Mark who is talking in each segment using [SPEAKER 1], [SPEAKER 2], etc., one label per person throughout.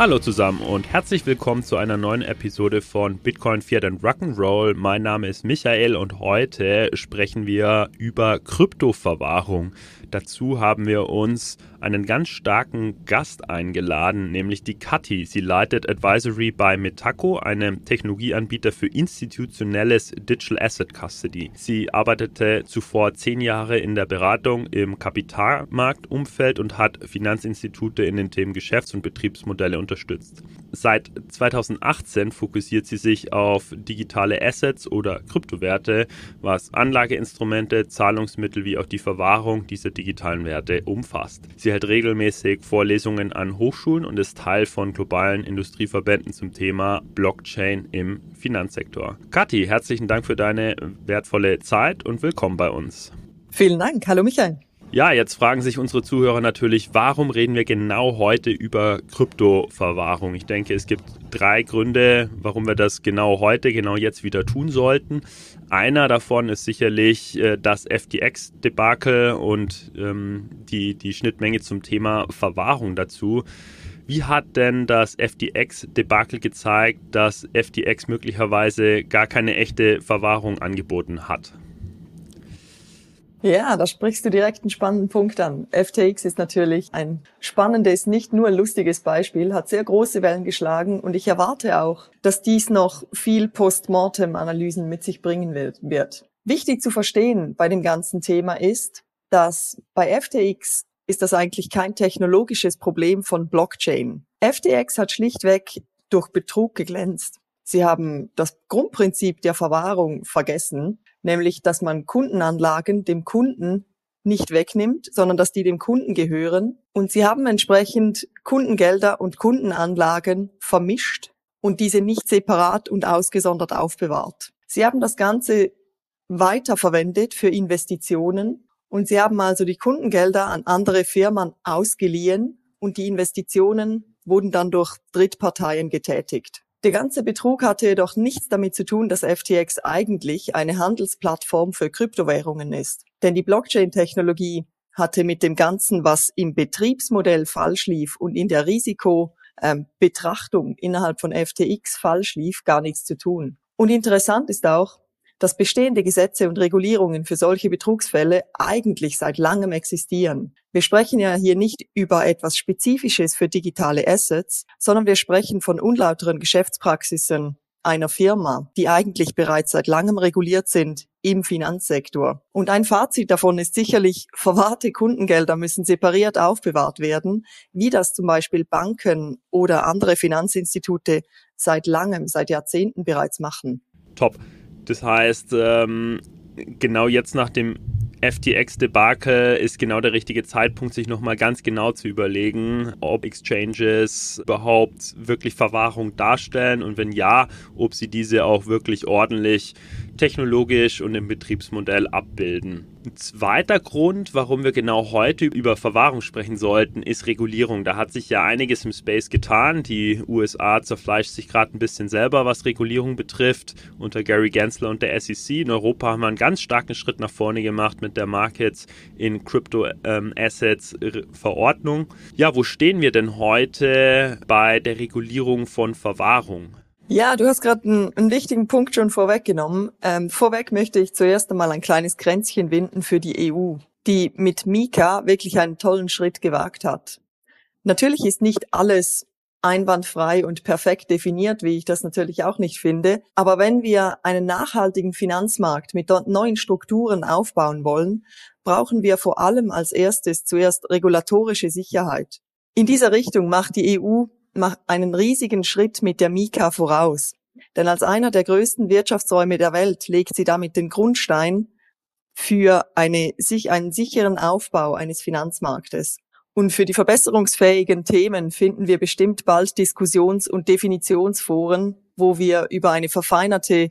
[SPEAKER 1] Hallo zusammen und herzlich willkommen zu einer neuen Episode von Bitcoin Fiat and Rock'n'Roll. Mein Name ist Michael und heute sprechen wir über Kryptoverwahrung. Dazu haben wir uns einen ganz starken Gast eingeladen, nämlich die Kathi. Sie leitet Advisory bei Metaco, einem Technologieanbieter für institutionelles Digital Asset Custody. Sie arbeitete zuvor zehn Jahre in der Beratung im Kapitalmarktumfeld und hat Finanzinstitute in den Themen Geschäfts- und Betriebsmodelle unterstützt. Seit 2018 fokussiert sie sich auf digitale Assets oder Kryptowerte, was Anlageinstrumente, Zahlungsmittel wie auch die Verwahrung dieser digitalen Werte umfasst. Sie hält regelmäßig Vorlesungen an Hochschulen und ist Teil von globalen Industrieverbänden zum Thema Blockchain im Finanzsektor. Kathi, herzlichen Dank für deine wertvolle Zeit und willkommen bei uns.
[SPEAKER 2] Vielen Dank. Hallo Michael.
[SPEAKER 1] Ja, jetzt fragen sich unsere Zuhörer natürlich, warum reden wir genau heute über Kryptoverwahrung? Ich denke, es gibt drei Gründe, warum wir das genau heute, genau jetzt wieder tun sollten. Einer davon ist sicherlich äh, das FTX-Debakel und ähm, die, die Schnittmenge zum Thema Verwahrung dazu. Wie hat denn das FTX-Debakel gezeigt, dass FTX möglicherweise gar keine echte Verwahrung angeboten hat?
[SPEAKER 2] Ja, da sprichst du direkt einen spannenden Punkt an. FTX ist natürlich ein spannendes, nicht nur lustiges Beispiel, hat sehr große Wellen geschlagen und ich erwarte auch, dass dies noch viel Postmortem-Analysen mit sich bringen wird. Wichtig zu verstehen bei dem ganzen Thema ist, dass bei FTX ist das eigentlich kein technologisches Problem von Blockchain. FTX hat schlichtweg durch Betrug geglänzt. Sie haben das Grundprinzip der Verwahrung vergessen nämlich dass man Kundenanlagen dem Kunden nicht wegnimmt, sondern dass die dem Kunden gehören. Und sie haben entsprechend Kundengelder und Kundenanlagen vermischt und diese nicht separat und ausgesondert aufbewahrt. Sie haben das Ganze weiterverwendet für Investitionen und sie haben also die Kundengelder an andere Firmen ausgeliehen und die Investitionen wurden dann durch Drittparteien getätigt. Der ganze Betrug hatte jedoch nichts damit zu tun, dass FTX eigentlich eine Handelsplattform für Kryptowährungen ist. Denn die Blockchain-Technologie hatte mit dem Ganzen, was im Betriebsmodell falsch lief und in der Risikobetrachtung ähm, innerhalb von FTX falsch lief, gar nichts zu tun. Und interessant ist auch, dass bestehende Gesetze und Regulierungen für solche Betrugsfälle eigentlich seit langem existieren. Wir sprechen ja hier nicht über etwas Spezifisches für digitale Assets, sondern wir sprechen von unlauteren Geschäftspraxisen einer Firma, die eigentlich bereits seit langem reguliert sind im Finanzsektor. Und ein Fazit davon ist sicherlich, verwahrte Kundengelder müssen separiert aufbewahrt werden, wie das zum Beispiel Banken oder andere Finanzinstitute seit langem, seit Jahrzehnten bereits machen.
[SPEAKER 1] Top. Das heißt, ähm, genau jetzt nach dem FTX-Debakel ist genau der richtige Zeitpunkt, sich nochmal ganz genau zu überlegen, ob Exchanges überhaupt wirklich Verwahrung darstellen und wenn ja, ob sie diese auch wirklich ordentlich technologisch und im Betriebsmodell abbilden. Ein zweiter Grund, warum wir genau heute über Verwahrung sprechen sollten, ist Regulierung. Da hat sich ja einiges im Space getan. Die USA zerfleischt sich gerade ein bisschen selber, was Regulierung betrifft, unter Gary Gensler und der SEC. In Europa haben wir einen ganz starken Schritt nach vorne gemacht mit der Markets in Crypto ähm, Assets Verordnung. Ja, wo stehen wir denn heute bei der Regulierung von Verwahrung?
[SPEAKER 2] Ja, du hast gerade einen, einen, wichtigen Punkt schon vorweggenommen. Ähm, vorweg möchte ich zuerst einmal ein kleines Kränzchen winden für die EU, die mit Mika wirklich einen tollen Schritt gewagt hat. Natürlich ist nicht alles einwandfrei und perfekt definiert, wie ich das natürlich auch nicht finde. Aber wenn wir einen nachhaltigen Finanzmarkt mit neuen Strukturen aufbauen wollen, brauchen wir vor allem als erstes zuerst regulatorische Sicherheit. In dieser Richtung macht die EU einen riesigen Schritt mit der Mika voraus. Denn als einer der größten Wirtschaftsräume der Welt legt sie damit den Grundstein für eine, sich, einen sicheren Aufbau eines Finanzmarktes. Und für die verbesserungsfähigen Themen finden wir bestimmt bald Diskussions- und Definitionsforen, wo wir über eine verfeinerte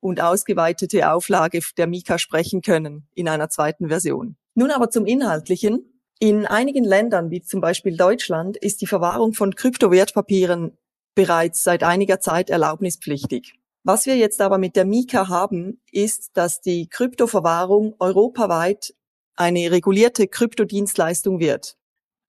[SPEAKER 2] und ausgeweitete Auflage der Mika sprechen können in einer zweiten Version. Nun aber zum Inhaltlichen. In einigen Ländern, wie zum Beispiel Deutschland, ist die Verwahrung von Kryptowertpapieren bereits seit einiger Zeit erlaubnispflichtig. Was wir jetzt aber mit der Mika haben, ist, dass die Kryptoverwahrung europaweit eine regulierte Kryptodienstleistung wird.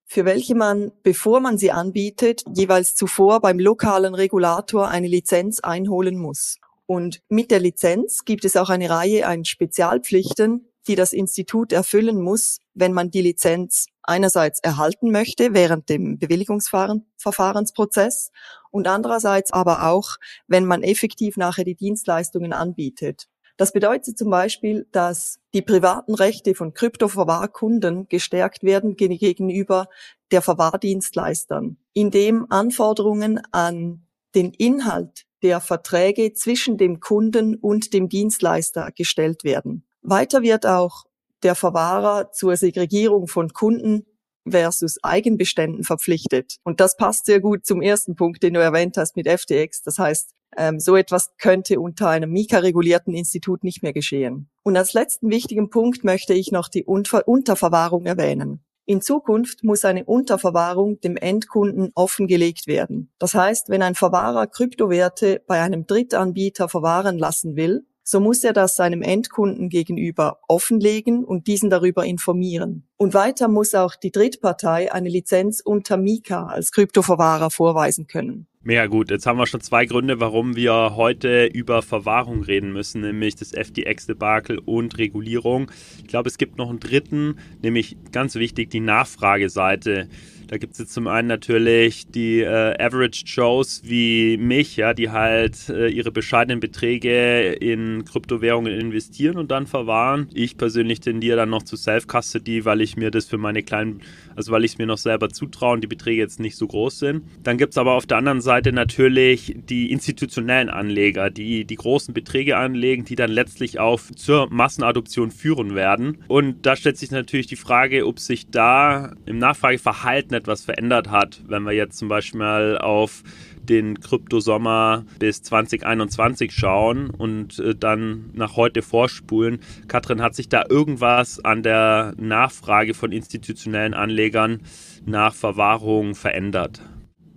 [SPEAKER 2] für welche man, bevor man sie anbietet, jeweils zuvor beim lokalen Regulator eine Lizenz einholen muss. Und mit der Lizenz gibt es auch eine Reihe an Spezialpflichten, die das Institut erfüllen muss, wenn man die Lizenz einerseits erhalten möchte während dem Bewilligungsverfahrensprozess und andererseits aber auch, wenn man effektiv nachher die Dienstleistungen anbietet. Das bedeutet zum Beispiel, dass die privaten Rechte von Kryptoverwahrkunden gestärkt werden gegenüber der Verwahrdienstleistern, indem Anforderungen an den Inhalt der Verträge zwischen dem Kunden und dem Dienstleister gestellt werden. Weiter wird auch der Verwahrer zur Segregierung von Kunden versus Eigenbeständen verpflichtet. Und das passt sehr gut zum ersten Punkt, den du erwähnt hast mit FTX. Das heißt, ähm, so etwas könnte unter einem Mika-regulierten Institut nicht mehr geschehen. Und als letzten wichtigen Punkt möchte ich noch die Unter Unterverwahrung erwähnen. In Zukunft muss eine Unterverwahrung dem Endkunden offengelegt werden. Das heißt, wenn ein Verwahrer Kryptowerte bei einem Drittanbieter verwahren lassen will, so muss er das seinem Endkunden gegenüber offenlegen und diesen darüber informieren. Und weiter muss auch die Drittpartei eine Lizenz unter Mika als Kryptoverwahrer vorweisen können.
[SPEAKER 1] Mega gut. Jetzt haben wir schon zwei Gründe, warum wir heute über Verwahrung reden müssen, nämlich das FTX-Debakel und Regulierung. Ich glaube, es gibt noch einen dritten, nämlich ganz wichtig, die Nachfrageseite. Da gibt es jetzt zum einen natürlich die äh, Average Joes wie mich, ja, die halt äh, ihre bescheidenen Beträge in Kryptowährungen investieren und dann verwahren. Ich persönlich tendiere dann noch zu Self-Custody, weil ich mir das für meine kleinen, also weil ich es mir noch selber zutraue und die Beträge jetzt nicht so groß sind. Dann gibt es aber auf der anderen Seite natürlich die institutionellen Anleger, die die großen Beträge anlegen, die dann letztlich auf zur Massenadoption führen werden. Und da stellt sich natürlich die Frage, ob sich da im Nachfrageverhalten etwas verändert hat. Wenn wir jetzt zum Beispiel mal auf den Kryptosommer bis 2021 schauen und äh, dann nach heute vorspulen. Katrin, hat sich da irgendwas an der Nachfrage von institutionellen Anlegern nach Verwahrung verändert?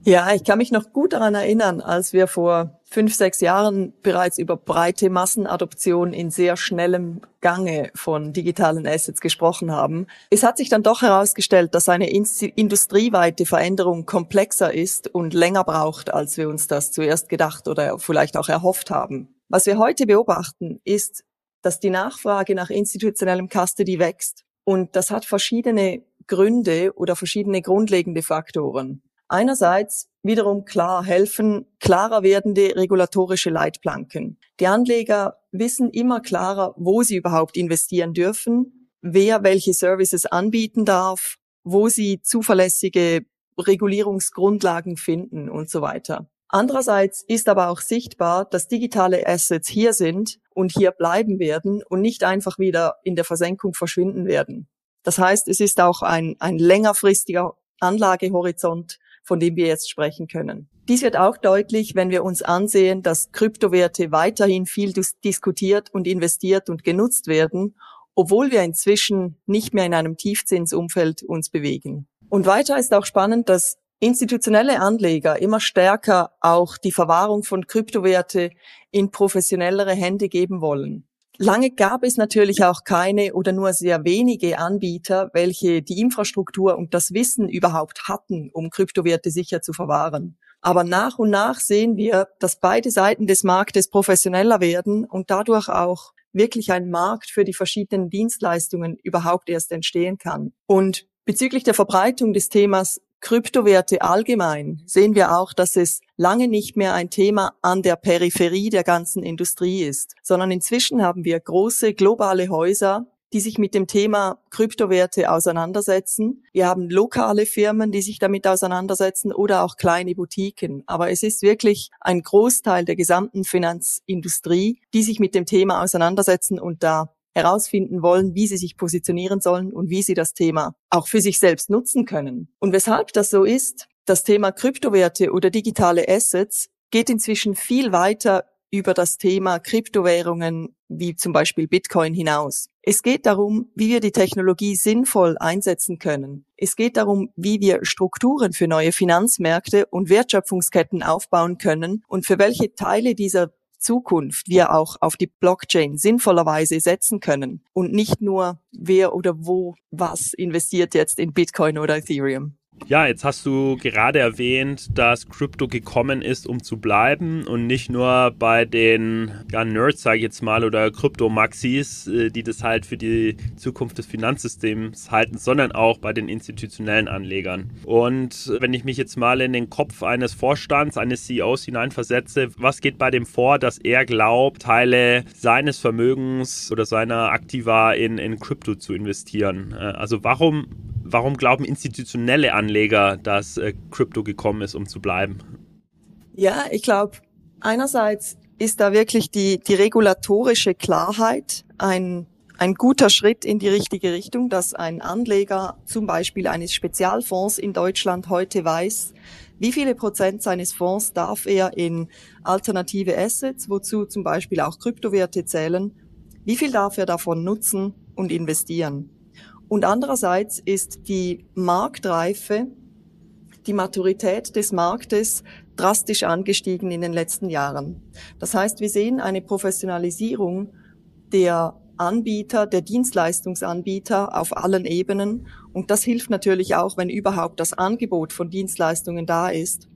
[SPEAKER 2] Ja, ich kann mich noch gut daran erinnern, als wir vor fünf, sechs Jahren bereits über breite Massenadoption in sehr schnellem Gange von digitalen Assets gesprochen haben. Es hat sich dann doch herausgestellt, dass eine industrieweite Veränderung komplexer ist und länger braucht, als wir uns das zuerst gedacht oder vielleicht auch erhofft haben. Was wir heute beobachten, ist, dass die Nachfrage nach institutionellem Custody wächst. Und das hat verschiedene Gründe oder verschiedene grundlegende Faktoren. Einerseits wiederum klar helfen klarer werdende regulatorische Leitplanken. Die Anleger wissen immer klarer, wo sie überhaupt investieren dürfen, wer welche Services anbieten darf, wo sie zuverlässige Regulierungsgrundlagen finden und so weiter. Andererseits ist aber auch sichtbar, dass digitale Assets hier sind und hier bleiben werden und nicht einfach wieder in der Versenkung verschwinden werden. Das heißt, es ist auch ein, ein längerfristiger Anlagehorizont, von dem wir jetzt sprechen können. Dies wird auch deutlich, wenn wir uns ansehen, dass Kryptowerte weiterhin viel diskutiert und investiert und genutzt werden, obwohl wir inzwischen nicht mehr in einem Tiefzinsumfeld uns bewegen. Und weiter ist auch spannend, dass institutionelle Anleger immer stärker auch die Verwahrung von Kryptowerte in professionellere Hände geben wollen. Lange gab es natürlich auch keine oder nur sehr wenige Anbieter, welche die Infrastruktur und das Wissen überhaupt hatten, um Kryptowerte sicher zu verwahren. Aber nach und nach sehen wir, dass beide Seiten des Marktes professioneller werden und dadurch auch wirklich ein Markt für die verschiedenen Dienstleistungen überhaupt erst entstehen kann. Und bezüglich der Verbreitung des Themas Kryptowerte allgemein sehen wir auch, dass es lange nicht mehr ein Thema an der Peripherie der ganzen Industrie ist, sondern inzwischen haben wir große globale Häuser, die sich mit dem Thema Kryptowerte auseinandersetzen. Wir haben lokale Firmen, die sich damit auseinandersetzen oder auch kleine Boutiquen. Aber es ist wirklich ein Großteil der gesamten Finanzindustrie, die sich mit dem Thema auseinandersetzen und da herausfinden wollen, wie sie sich positionieren sollen und wie sie das Thema auch für sich selbst nutzen können. Und weshalb das so ist, das Thema Kryptowerte oder digitale Assets geht inzwischen viel weiter über das Thema Kryptowährungen wie zum Beispiel Bitcoin hinaus. Es geht darum, wie wir die Technologie sinnvoll einsetzen können. Es geht darum, wie wir Strukturen für neue Finanzmärkte und Wertschöpfungsketten aufbauen können und für welche Teile dieser Zukunft wir auch auf die Blockchain sinnvollerweise setzen können und nicht nur wer oder wo was investiert jetzt in Bitcoin oder Ethereum.
[SPEAKER 1] Ja, jetzt hast du gerade erwähnt, dass Krypto gekommen ist, um zu bleiben und nicht nur bei den ja, Nerds, sage ich jetzt mal, oder Krypto-Maxis, äh, die das halt für die Zukunft des Finanzsystems halten, sondern auch bei den institutionellen Anlegern. Und wenn ich mich jetzt mal in den Kopf eines Vorstands, eines CEOs hineinversetze, was geht bei dem vor, dass er glaubt, Teile seines Vermögens oder seiner Aktiva in, in Krypto zu investieren? Äh, also warum warum glauben institutionelle Anleger, dass äh, Krypto gekommen ist, um zu bleiben?
[SPEAKER 2] Ja, ich glaube, einerseits ist da wirklich die, die regulatorische Klarheit ein, ein guter Schritt in die richtige Richtung, dass ein Anleger zum Beispiel eines Spezialfonds in Deutschland heute weiß, wie viele Prozent seines Fonds darf er in alternative Assets, wozu zum Beispiel auch Kryptowerte zählen, wie viel darf er davon nutzen und investieren. Und andererseits ist die Marktreife, die Maturität des Marktes drastisch angestiegen in den letzten Jahren. Das heißt, wir sehen eine Professionalisierung der Anbieter, der Dienstleistungsanbieter auf allen Ebenen. Und das hilft natürlich auch, wenn überhaupt das Angebot von Dienstleistungen da ist,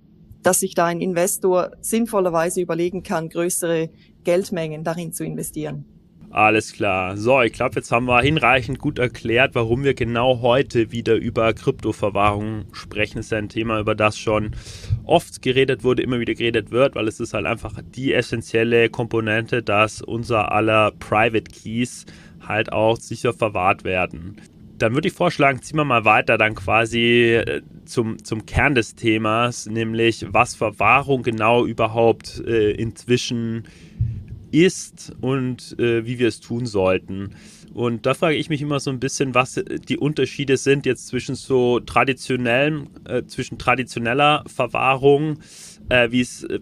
[SPEAKER 2] dass sich da ein Investor sinnvollerweise überlegen kann, größere Geldmengen darin zu investieren.
[SPEAKER 1] Alles klar. So, ich glaube, jetzt haben wir hinreichend gut erklärt, warum wir genau heute wieder über Kryptoverwahrung sprechen. Das ist ja ein Thema, über das schon oft geredet wurde, immer wieder geredet wird, weil es ist halt einfach die essentielle Komponente, dass unser aller Private Keys halt auch sicher verwahrt werden. Dann würde ich vorschlagen, ziehen wir mal weiter dann quasi äh, zum, zum Kern des Themas, nämlich was Verwahrung genau überhaupt äh, inzwischen ist und äh, wie wir es tun sollten. Und da frage ich mich immer so ein bisschen, was die Unterschiede sind jetzt zwischen so traditionellen, äh, zwischen traditioneller Verwahrung, äh, wie es äh,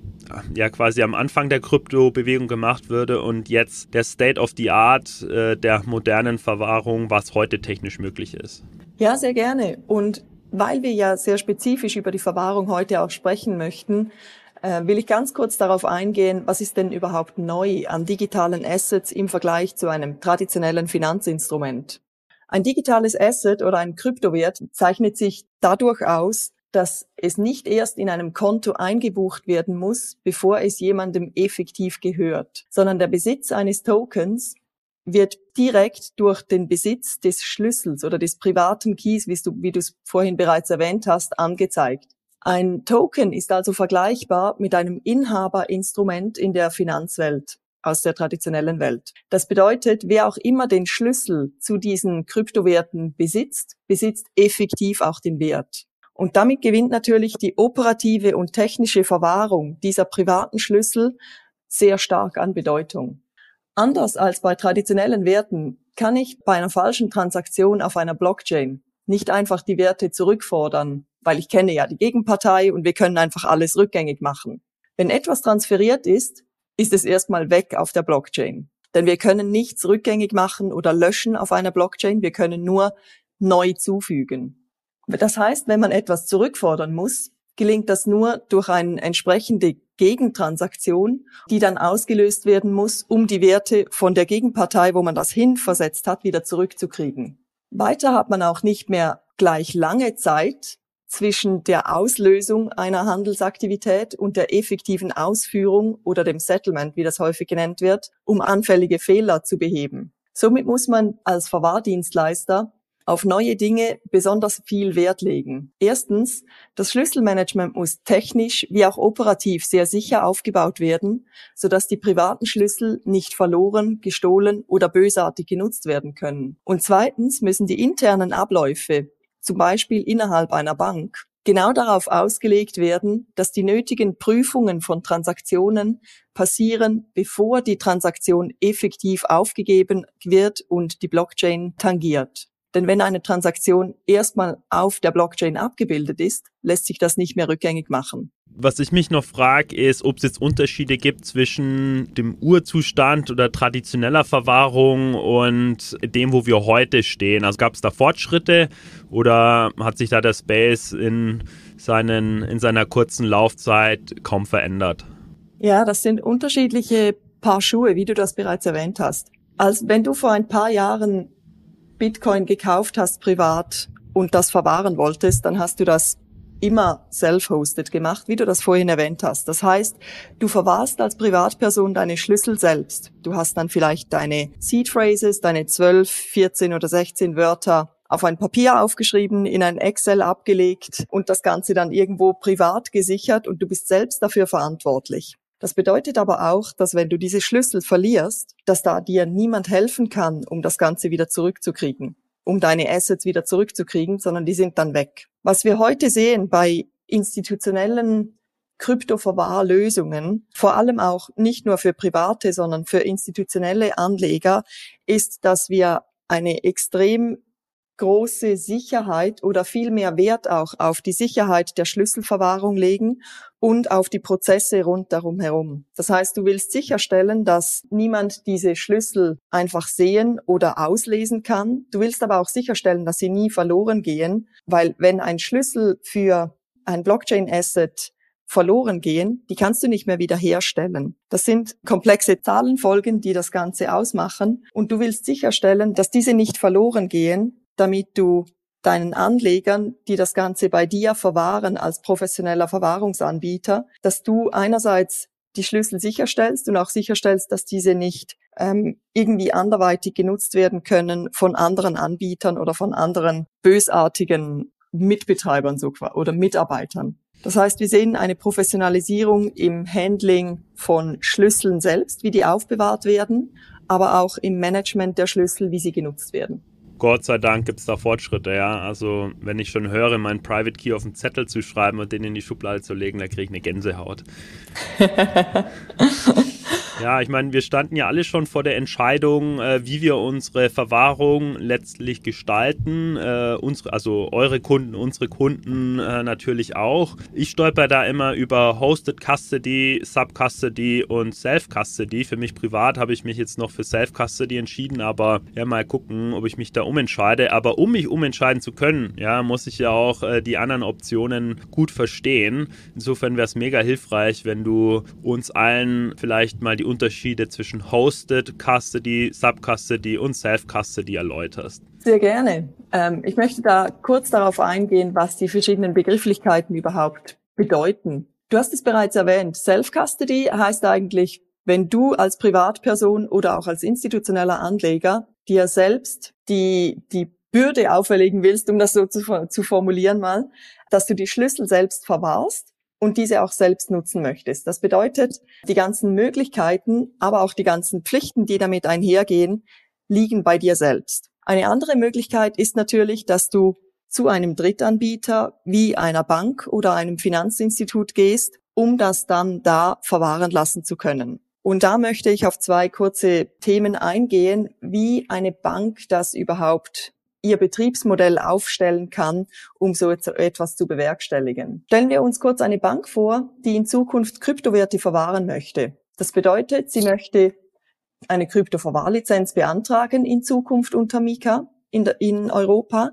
[SPEAKER 1] ja quasi am Anfang der Kryptobewegung gemacht würde und jetzt der State of the Art äh, der modernen Verwahrung, was heute technisch möglich ist.
[SPEAKER 2] Ja, sehr gerne. Und weil wir ja sehr spezifisch über die Verwahrung heute auch sprechen möchten, äh, will ich ganz kurz darauf eingehen, was ist denn überhaupt neu an digitalen Assets im Vergleich zu einem traditionellen Finanzinstrument. Ein digitales Asset oder ein Kryptowert zeichnet sich dadurch aus, dass es nicht erst in einem Konto eingebucht werden muss, bevor es jemandem effektiv gehört, sondern der Besitz eines Tokens wird direkt durch den Besitz des Schlüssels oder des privaten Keys, wie du, wie du es vorhin bereits erwähnt hast, angezeigt. Ein Token ist also vergleichbar mit einem Inhaberinstrument in der Finanzwelt aus der traditionellen Welt. Das bedeutet, wer auch immer den Schlüssel zu diesen Kryptowerten besitzt, besitzt effektiv auch den Wert. Und damit gewinnt natürlich die operative und technische Verwahrung dieser privaten Schlüssel sehr stark an Bedeutung. Anders als bei traditionellen Werten kann ich bei einer falschen Transaktion auf einer Blockchain nicht einfach die Werte zurückfordern weil ich kenne ja die Gegenpartei und wir können einfach alles rückgängig machen. Wenn etwas transferiert ist, ist es erstmal weg auf der Blockchain. Denn wir können nichts rückgängig machen oder löschen auf einer Blockchain, wir können nur neu zufügen. Das heißt, wenn man etwas zurückfordern muss, gelingt das nur durch eine entsprechende Gegentransaktion, die dann ausgelöst werden muss, um die Werte von der Gegenpartei, wo man das hinversetzt hat, wieder zurückzukriegen. Weiter hat man auch nicht mehr gleich lange Zeit, zwischen der Auslösung einer Handelsaktivität und der effektiven Ausführung oder dem Settlement, wie das häufig genannt wird, um anfällige Fehler zu beheben. Somit muss man als Verwahrdienstleister auf neue Dinge besonders viel Wert legen. Erstens, das Schlüsselmanagement muss technisch wie auch operativ sehr sicher aufgebaut werden, sodass die privaten Schlüssel nicht verloren, gestohlen oder bösartig genutzt werden können. Und zweitens müssen die internen Abläufe zum Beispiel innerhalb einer Bank, genau darauf ausgelegt werden, dass die nötigen Prüfungen von Transaktionen passieren, bevor die Transaktion effektiv aufgegeben wird und die Blockchain tangiert. Denn wenn eine Transaktion erstmal auf der Blockchain abgebildet ist, lässt sich das nicht mehr rückgängig machen
[SPEAKER 1] was ich mich noch frage, ist, ob es jetzt Unterschiede gibt zwischen dem Urzustand oder traditioneller Verwahrung und dem, wo wir heute stehen. Also gab es da Fortschritte oder hat sich da der Space in, seinen, in seiner kurzen Laufzeit kaum verändert?
[SPEAKER 2] Ja, das sind unterschiedliche Paar Schuhe, wie du das bereits erwähnt hast. Als wenn du vor ein paar Jahren Bitcoin gekauft hast privat und das verwahren wolltest, dann hast du das immer self-hosted gemacht, wie du das vorhin erwähnt hast. Das heißt, du verwahrst als Privatperson deine Schlüssel selbst. Du hast dann vielleicht deine Seed Phrases, deine 12, 14 oder 16 Wörter auf ein Papier aufgeschrieben, in ein Excel abgelegt und das Ganze dann irgendwo privat gesichert und du bist selbst dafür verantwortlich. Das bedeutet aber auch, dass wenn du diese Schlüssel verlierst, dass da dir niemand helfen kann, um das Ganze wieder zurückzukriegen, um deine Assets wieder zurückzukriegen, sondern die sind dann weg. Was wir heute sehen bei institutionellen Kryptoverwahrlösungen, vor allem auch nicht nur für private, sondern für institutionelle Anleger, ist, dass wir eine extrem große Sicherheit oder viel mehr Wert auch auf die Sicherheit der Schlüsselverwahrung legen und auf die Prozesse rundherum herum. Das heißt, du willst sicherstellen, dass niemand diese Schlüssel einfach sehen oder auslesen kann. Du willst aber auch sicherstellen, dass sie nie verloren gehen, weil wenn ein Schlüssel für ein Blockchain-Asset verloren gehen, die kannst du nicht mehr wiederherstellen. Das sind komplexe Zahlenfolgen, die das Ganze ausmachen. Und du willst sicherstellen, dass diese nicht verloren gehen, damit du deinen Anlegern, die das Ganze bei dir verwahren als professioneller Verwahrungsanbieter, dass du einerseits die Schlüssel sicherstellst und auch sicherstellst, dass diese nicht ähm, irgendwie anderweitig genutzt werden können von anderen Anbietern oder von anderen bösartigen Mitbetreibern so, oder Mitarbeitern. Das heißt, wir sehen eine Professionalisierung im Handling von Schlüsseln selbst, wie die aufbewahrt werden, aber auch im Management der Schlüssel, wie sie genutzt werden.
[SPEAKER 1] Gott sei Dank gibt es da Fortschritte, ja. Also, wenn ich schon höre, meinen Private Key auf den Zettel zu schreiben und den in die Schublade zu legen, da kriege ich eine Gänsehaut. Ja, ich meine, wir standen ja alle schon vor der Entscheidung, äh, wie wir unsere Verwahrung letztlich gestalten. Äh, unsere, also eure Kunden, unsere Kunden äh, natürlich auch. Ich stolper da immer über Hosted Custody, Sub Custody und Self Custody. Für mich privat habe ich mich jetzt noch für Self Custody entschieden, aber ja, mal gucken, ob ich mich da umentscheide. Aber um mich umentscheiden zu können, ja, muss ich ja auch äh, die anderen Optionen gut verstehen. Insofern wäre es mega hilfreich, wenn du uns allen vielleicht mal die Unterschiede zwischen Hosted Custody, Sub-Custody und Self-Custody erläuterst.
[SPEAKER 2] Sehr gerne. Ähm, ich möchte da kurz darauf eingehen, was die verschiedenen Begrifflichkeiten überhaupt bedeuten. Du hast es bereits erwähnt. Self-Custody heißt eigentlich, wenn du als Privatperson oder auch als institutioneller Anleger dir selbst die, die Bürde auferlegen willst, um das so zu, zu formulieren mal, dass du die Schlüssel selbst verwahrst und diese auch selbst nutzen möchtest. Das bedeutet, die ganzen Möglichkeiten, aber auch die ganzen Pflichten, die damit einhergehen, liegen bei dir selbst. Eine andere Möglichkeit ist natürlich, dass du zu einem Drittanbieter wie einer Bank oder einem Finanzinstitut gehst, um das dann da verwahren lassen zu können. Und da möchte ich auf zwei kurze Themen eingehen, wie eine Bank das überhaupt ihr Betriebsmodell aufstellen kann, um so etwas zu bewerkstelligen. Stellen wir uns kurz eine Bank vor, die in Zukunft Kryptowerte verwahren möchte. Das bedeutet, sie möchte eine Kryptoverwahrlizenz beantragen in Zukunft unter Mika in, in Europa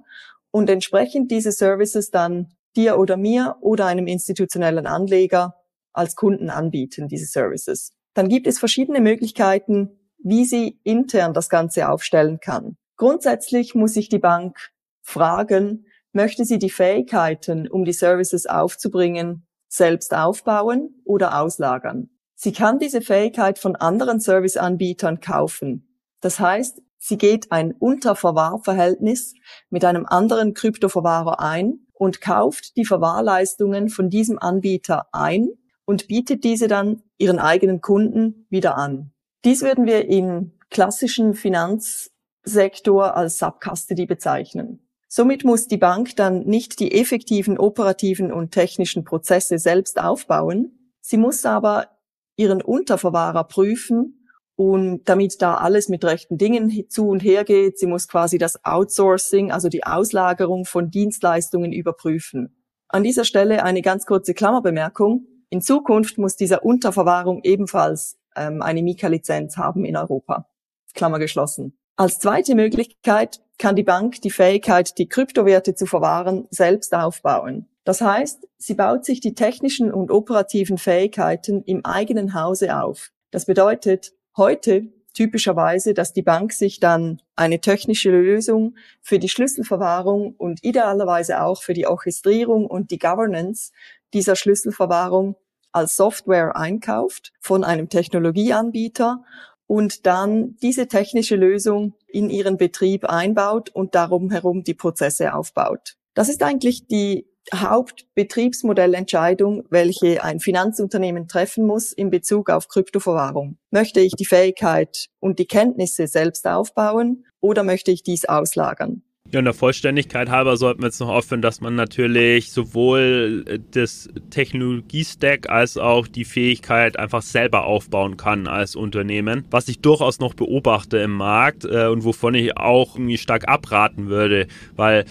[SPEAKER 2] und entsprechend diese Services dann dir oder mir oder einem institutionellen Anleger als Kunden anbieten, diese Services. Dann gibt es verschiedene Möglichkeiten, wie sie intern das Ganze aufstellen kann. Grundsätzlich muss sich die Bank fragen, möchte sie die Fähigkeiten, um die Services aufzubringen, selbst aufbauen oder auslagern. Sie kann diese Fähigkeit von anderen Serviceanbietern kaufen. Das heißt, sie geht ein Unterverwahrverhältnis mit einem anderen Kryptoverwahrer ein und kauft die Verwahrleistungen von diesem Anbieter ein und bietet diese dann ihren eigenen Kunden wieder an. Dies würden wir in klassischen Finanz- Sektor als Subcustody bezeichnen. Somit muss die Bank dann nicht die effektiven operativen und technischen Prozesse selbst aufbauen. Sie muss aber ihren Unterverwahrer prüfen und damit da alles mit rechten Dingen zu und her geht, sie muss quasi das Outsourcing, also die Auslagerung von Dienstleistungen überprüfen. An dieser Stelle eine ganz kurze Klammerbemerkung. In Zukunft muss dieser Unterverwahrung ebenfalls ähm, eine Mika-Lizenz haben in Europa. Klammer geschlossen. Als zweite Möglichkeit kann die Bank die Fähigkeit, die Kryptowerte zu verwahren, selbst aufbauen. Das heißt, sie baut sich die technischen und operativen Fähigkeiten im eigenen Hause auf. Das bedeutet, heute typischerweise, dass die Bank sich dann eine technische Lösung für die Schlüsselverwahrung und idealerweise auch für die Orchestrierung und die Governance dieser Schlüsselverwahrung als Software einkauft von einem Technologieanbieter und dann diese technische Lösung in ihren Betrieb einbaut und darum herum die Prozesse aufbaut. Das ist eigentlich die Hauptbetriebsmodellentscheidung, welche ein Finanzunternehmen treffen muss in Bezug auf Kryptoverwahrung. Möchte ich die Fähigkeit und die Kenntnisse selbst aufbauen oder möchte ich dies auslagern?
[SPEAKER 1] Ja, und der Vollständigkeit halber sollten wir jetzt noch aufführen, dass man natürlich sowohl das Technologiestack als auch die Fähigkeit einfach selber aufbauen kann als Unternehmen. Was ich durchaus noch beobachte im Markt äh, und wovon ich auch irgendwie stark abraten würde, weil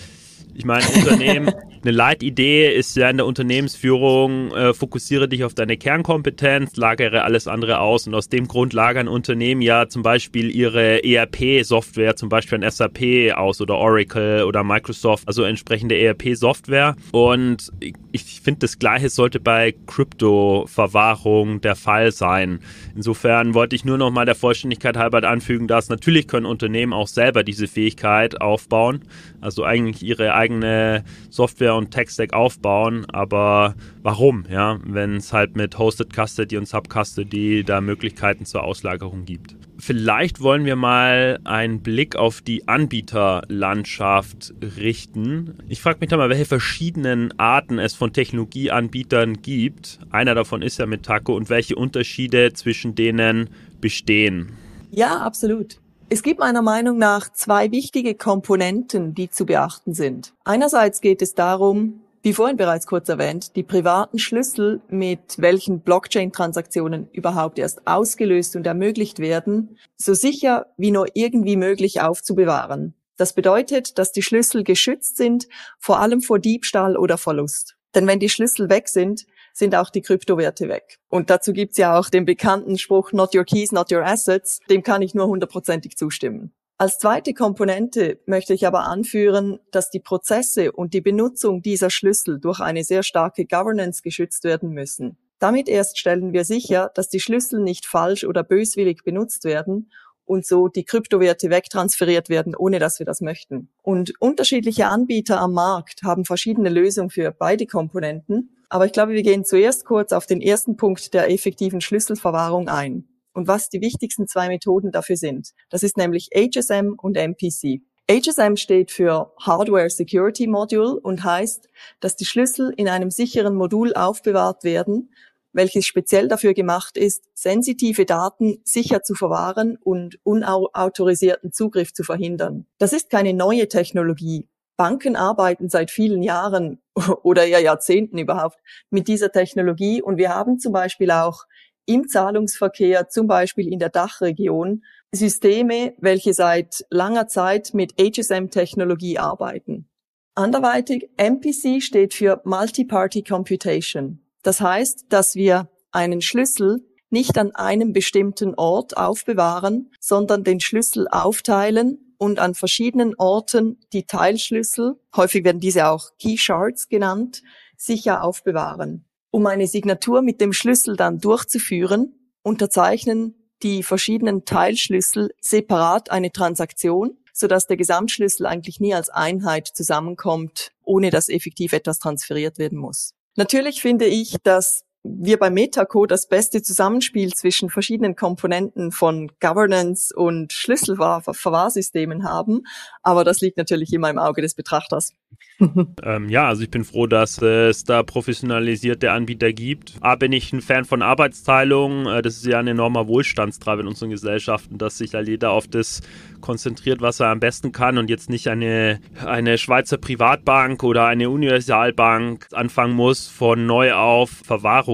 [SPEAKER 1] ich meine, Unternehmen, eine Leitidee ist ja in der Unternehmensführung, äh, fokussiere dich auf deine Kernkompetenz, lagere alles andere aus. Und aus dem Grund lagern Unternehmen ja zum Beispiel ihre ERP-Software, zum Beispiel ein SAP aus oder Oracle oder Microsoft, also entsprechende ERP-Software. Und ich finde, das Gleiche sollte bei Krypto-Verwahrung der Fall sein. Insofern wollte ich nur noch mal der Vollständigkeit halber anfügen, dass natürlich können Unternehmen auch selber diese Fähigkeit aufbauen, also eigentlich ihre eigene Software und Tech-Stack aufbauen, aber warum, ja, wenn es halt mit Hosted Custody und Sub Custody da Möglichkeiten zur Auslagerung gibt. Vielleicht wollen wir mal einen Blick auf die Anbieterlandschaft richten. Ich frage mich da mal, welche verschiedenen Arten es von Technologieanbietern gibt. Einer davon ist ja Metaco und welche Unterschiede zwischen denen bestehen.
[SPEAKER 2] Ja, absolut. Es gibt meiner Meinung nach zwei wichtige Komponenten, die zu beachten sind. Einerseits geht es darum, wie vorhin bereits kurz erwähnt, die privaten Schlüssel, mit welchen Blockchain-Transaktionen überhaupt erst ausgelöst und ermöglicht werden, so sicher wie nur irgendwie möglich aufzubewahren. Das bedeutet, dass die Schlüssel geschützt sind, vor allem vor Diebstahl oder Verlust. Denn wenn die Schlüssel weg sind, sind auch die Kryptowerte weg. Und dazu gibt's ja auch den bekannten Spruch Not your keys, not your assets. Dem kann ich nur hundertprozentig zustimmen. Als zweite Komponente möchte ich aber anführen, dass die Prozesse und die Benutzung dieser Schlüssel durch eine sehr starke Governance geschützt werden müssen. Damit erst stellen wir sicher, dass die Schlüssel nicht falsch oder böswillig benutzt werden und so die Kryptowerte wegtransferiert werden, ohne dass wir das möchten. Und unterschiedliche Anbieter am Markt haben verschiedene Lösungen für beide Komponenten. Aber ich glaube, wir gehen zuerst kurz auf den ersten Punkt der effektiven Schlüsselverwahrung ein und was die wichtigsten zwei Methoden dafür sind. Das ist nämlich HSM und MPC. HSM steht für Hardware Security Module und heißt, dass die Schlüssel in einem sicheren Modul aufbewahrt werden, welches speziell dafür gemacht ist, sensitive Daten sicher zu verwahren und unautorisierten Zugriff zu verhindern. Das ist keine neue Technologie. Banken arbeiten seit vielen Jahren oder ja Jahrzehnten überhaupt mit dieser Technologie und wir haben zum Beispiel auch im Zahlungsverkehr, zum Beispiel in der Dachregion, Systeme, welche seit langer Zeit mit HSM-Technologie arbeiten. Anderweitig, MPC steht für Multi-Party Computation. Das heißt, dass wir einen Schlüssel nicht an einem bestimmten Ort aufbewahren, sondern den Schlüssel aufteilen und an verschiedenen Orten die Teilschlüssel, häufig werden diese auch Key Shards genannt, sicher aufbewahren. Um eine Signatur mit dem Schlüssel dann durchzuführen, unterzeichnen die verschiedenen Teilschlüssel separat eine Transaktion, sodass der Gesamtschlüssel eigentlich nie als Einheit zusammenkommt, ohne dass effektiv etwas transferiert werden muss. Natürlich finde ich, dass wir bei Metaco das beste Zusammenspiel zwischen verschiedenen Komponenten von Governance und Schlüsselverwahrsystemen haben. Aber das liegt natürlich immer im Auge des Betrachters.
[SPEAKER 1] ähm, ja, also ich bin froh, dass es da professionalisierte Anbieter gibt. A, bin ich ein Fan von Arbeitsteilung. Äh, das ist ja ein enormer Wohlstandstreiber in unseren Gesellschaften, dass sich halt jeder auf das konzentriert, was er am besten kann und jetzt nicht eine, eine Schweizer Privatbank oder eine Universalbank anfangen muss, von neu auf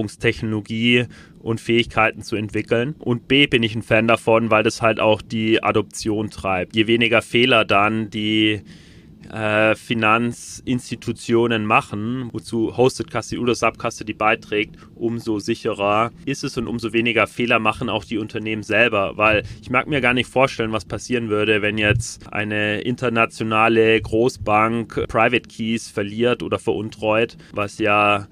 [SPEAKER 1] Verwahrungstechnologie und Fähigkeiten zu entwickeln. Und B bin ich ein Fan davon, weil das halt auch die Adoption treibt. Je weniger Fehler dann die äh, Finanzinstitutionen machen, wozu Hosted Custody oder Subcustody beiträgt, umso sicherer ist es und umso weniger Fehler machen auch die Unternehmen selber, weil ich mag mir gar nicht vorstellen, was passieren würde, wenn jetzt eine internationale Großbank Private Keys verliert oder veruntreut, was ja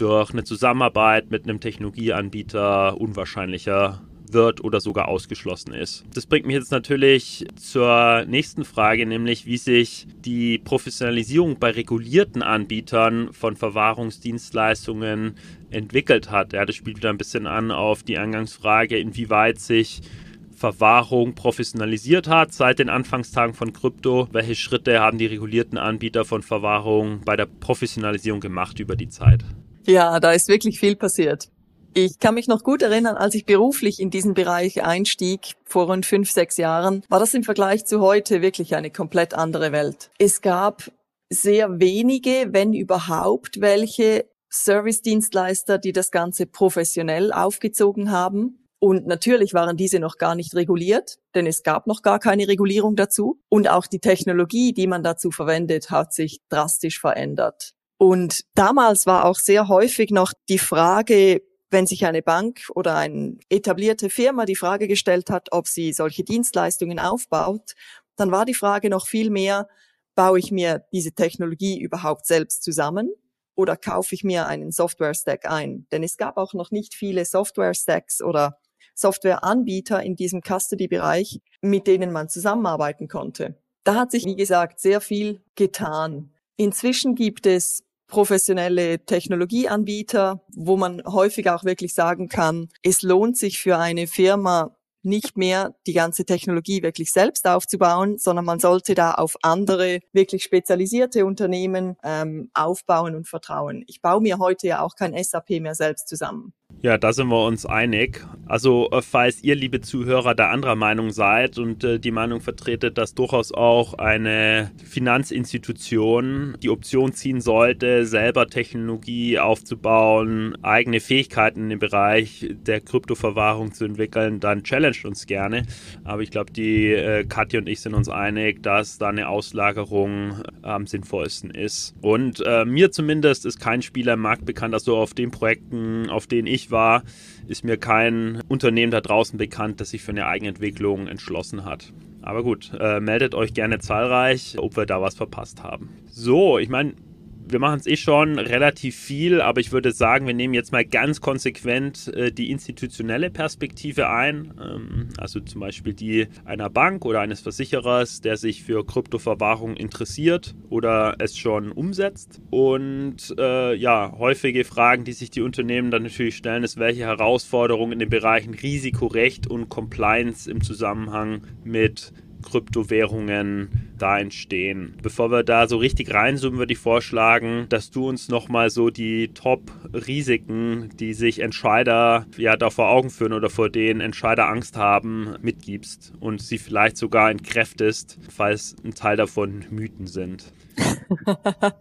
[SPEAKER 1] durch eine Zusammenarbeit mit einem Technologieanbieter unwahrscheinlicher wird oder sogar ausgeschlossen ist. Das bringt mich jetzt natürlich zur nächsten Frage, nämlich wie sich die Professionalisierung bei regulierten Anbietern von Verwahrungsdienstleistungen entwickelt hat. Ja, das spielt wieder ein bisschen an auf die Eingangsfrage, inwieweit sich Verwahrung professionalisiert hat seit den Anfangstagen von Krypto. Welche Schritte haben die regulierten Anbieter von Verwahrung bei der Professionalisierung gemacht über die Zeit?
[SPEAKER 2] Ja, da ist wirklich viel passiert. Ich kann mich noch gut erinnern, als ich beruflich in diesen Bereich einstieg, vor rund fünf, sechs Jahren, war das im Vergleich zu heute wirklich eine komplett andere Welt. Es gab sehr wenige, wenn überhaupt, welche Service-Dienstleister, die das Ganze professionell aufgezogen haben. Und natürlich waren diese noch gar nicht reguliert, denn es gab noch gar keine Regulierung dazu. Und auch die Technologie, die man dazu verwendet, hat sich drastisch verändert. Und damals war auch sehr häufig noch die Frage, wenn sich eine Bank oder eine etablierte Firma die Frage gestellt hat, ob sie solche Dienstleistungen aufbaut, dann war die Frage noch viel mehr, baue ich mir diese Technologie überhaupt selbst zusammen oder kaufe ich mir einen Software-Stack ein? Denn es gab auch noch nicht viele Software-Stacks oder Softwareanbieter in diesem Custody-Bereich, mit denen man zusammenarbeiten konnte. Da hat sich, wie gesagt, sehr viel getan. Inzwischen gibt es professionelle Technologieanbieter, wo man häufig auch wirklich sagen kann, es lohnt sich für eine Firma nicht mehr die ganze Technologie wirklich selbst aufzubauen, sondern man sollte da auf andere wirklich spezialisierte Unternehmen ähm, aufbauen und vertrauen. Ich baue mir heute ja auch kein SAP mehr selbst zusammen.
[SPEAKER 1] Ja, da sind wir uns einig. Also, äh, falls ihr, liebe Zuhörer, da anderer Meinung seid und äh, die Meinung vertretet, dass durchaus auch eine Finanzinstitution die Option ziehen sollte, selber Technologie aufzubauen, eigene Fähigkeiten dem Bereich der Kryptoverwahrung zu entwickeln, dann challenge uns gerne. Aber ich glaube, die äh, Katja und ich sind uns einig, dass da eine Auslagerung äh, am sinnvollsten ist. Und äh, mir zumindest ist kein Spieler im Markt bekannt, also auf den Projekten, auf denen ich war, ist mir kein Unternehmen da draußen bekannt, das sich für eine Eigenentwicklung entschlossen hat. Aber gut, äh, meldet euch gerne zahlreich, ob wir da was verpasst haben. So, ich meine, wir machen es eh schon relativ viel, aber ich würde sagen, wir nehmen jetzt mal ganz konsequent äh, die institutionelle Perspektive ein. Ähm, also zum Beispiel die einer Bank oder eines Versicherers, der sich für Kryptoverwahrung interessiert oder es schon umsetzt. Und äh, ja, häufige Fragen, die sich die Unternehmen dann natürlich stellen, ist, welche Herausforderungen in den Bereichen Risikorecht und Compliance im Zusammenhang mit Kryptowährungen da entstehen. Bevor wir da so richtig reinzoomen, würde ich vorschlagen, dass du uns nochmal so die Top-Risiken, die sich Entscheider ja da vor Augen führen oder vor denen Entscheider Angst haben, mitgibst und sie vielleicht sogar entkräftest, falls ein Teil davon Mythen sind.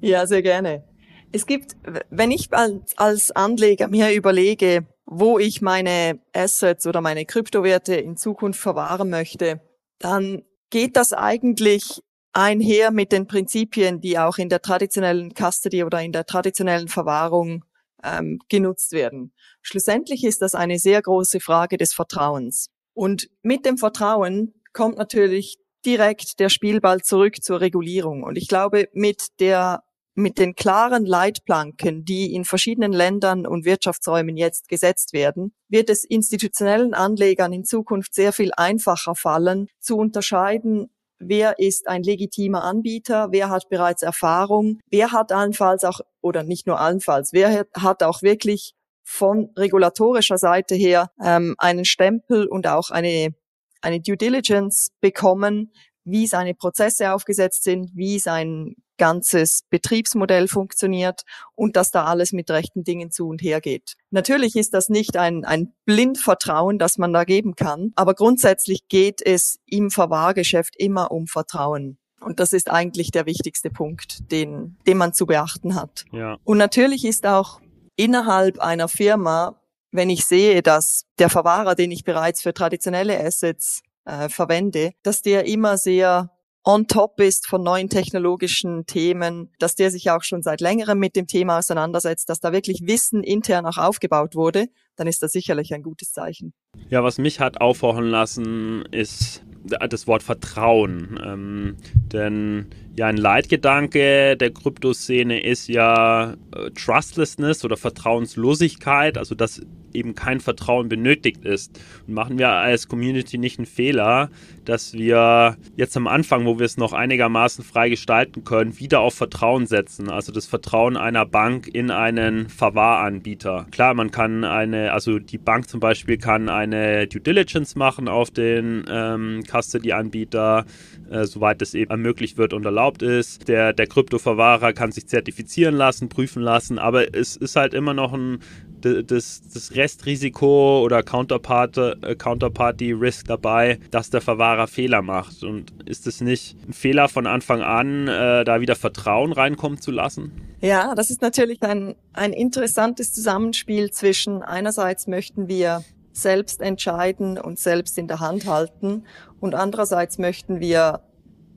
[SPEAKER 2] ja, sehr gerne. Es gibt, wenn ich als, als Anleger mir überlege, wo ich meine Assets oder meine Kryptowerte in Zukunft verwahren möchte, dann geht das eigentlich einher mit den Prinzipien, die auch in der traditionellen Custody oder in der traditionellen Verwahrung ähm, genutzt werden. Schlussendlich ist das eine sehr große Frage des Vertrauens. Und mit dem Vertrauen kommt natürlich direkt der Spielball zurück zur Regulierung. Und ich glaube, mit der mit den klaren Leitplanken, die in verschiedenen Ländern und Wirtschaftsräumen jetzt gesetzt werden, wird es institutionellen Anlegern in Zukunft sehr viel einfacher fallen, zu unterscheiden, wer ist ein legitimer Anbieter, wer hat bereits Erfahrung, wer hat allenfalls auch, oder nicht nur allenfalls, wer hat auch wirklich von regulatorischer Seite her ähm, einen Stempel und auch eine, eine Due Diligence bekommen, wie seine Prozesse aufgesetzt sind, wie sein ganzes Betriebsmodell funktioniert und dass da alles mit rechten Dingen zu und her geht. Natürlich ist das nicht ein, ein Blindvertrauen, das man da geben kann, aber grundsätzlich geht es im Verwahrgeschäft immer um Vertrauen. Und das ist eigentlich der wichtigste Punkt, den, den man zu beachten hat. Ja. Und natürlich ist auch innerhalb einer Firma, wenn ich sehe, dass der Verwahrer, den ich bereits für traditionelle Assets äh, verwende, dass der immer sehr on top ist von neuen technologischen Themen, dass der sich auch schon seit längerem mit dem Thema auseinandersetzt, dass da wirklich Wissen intern auch aufgebaut wurde, dann ist das sicherlich ein gutes Zeichen.
[SPEAKER 1] Ja, was mich hat aufhorchen lassen, ist das Wort Vertrauen. Ähm, denn ja, ein Leitgedanke der Kryptoszene ist ja äh, Trustlessness oder Vertrauenslosigkeit, also dass eben kein Vertrauen benötigt ist. Und machen wir als Community nicht einen Fehler, dass wir jetzt am Anfang, wo wir es noch einigermaßen frei gestalten können, wieder auf Vertrauen setzen. Also das Vertrauen einer Bank in einen Verwahranbieter. Klar, man kann eine, also die Bank zum Beispiel kann eine Due Diligence machen auf den ähm, Custody-Anbieter, äh, soweit es eben ermöglicht wird und erlaubt ist. Der, der Kryptoverwahrer kann sich zertifizieren lassen, prüfen lassen, aber es ist halt immer noch ein das, das Restrisiko oder Counterpart, äh, Counterparty-Risk dabei, dass der Verwahrer Fehler macht. Und ist es nicht ein Fehler von Anfang an, äh, da wieder Vertrauen reinkommen zu lassen?
[SPEAKER 2] Ja, das ist natürlich ein, ein interessantes Zusammenspiel zwischen einerseits möchten wir selbst entscheiden und selbst in der Hand halten und andererseits möchten wir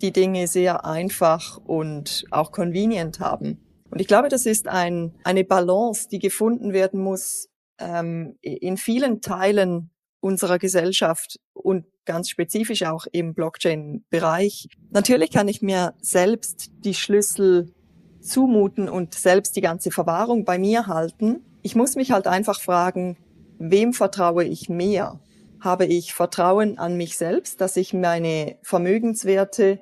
[SPEAKER 2] die Dinge sehr einfach und auch convenient haben. Und ich glaube, das ist ein, eine Balance, die gefunden werden muss ähm, in vielen Teilen unserer Gesellschaft und ganz spezifisch auch im Blockchain-Bereich. Natürlich kann ich mir selbst die Schlüssel zumuten und selbst die ganze Verwahrung bei mir halten. Ich muss mich halt einfach fragen, wem vertraue ich mehr? Habe ich Vertrauen an mich selbst, dass ich meine Vermögenswerte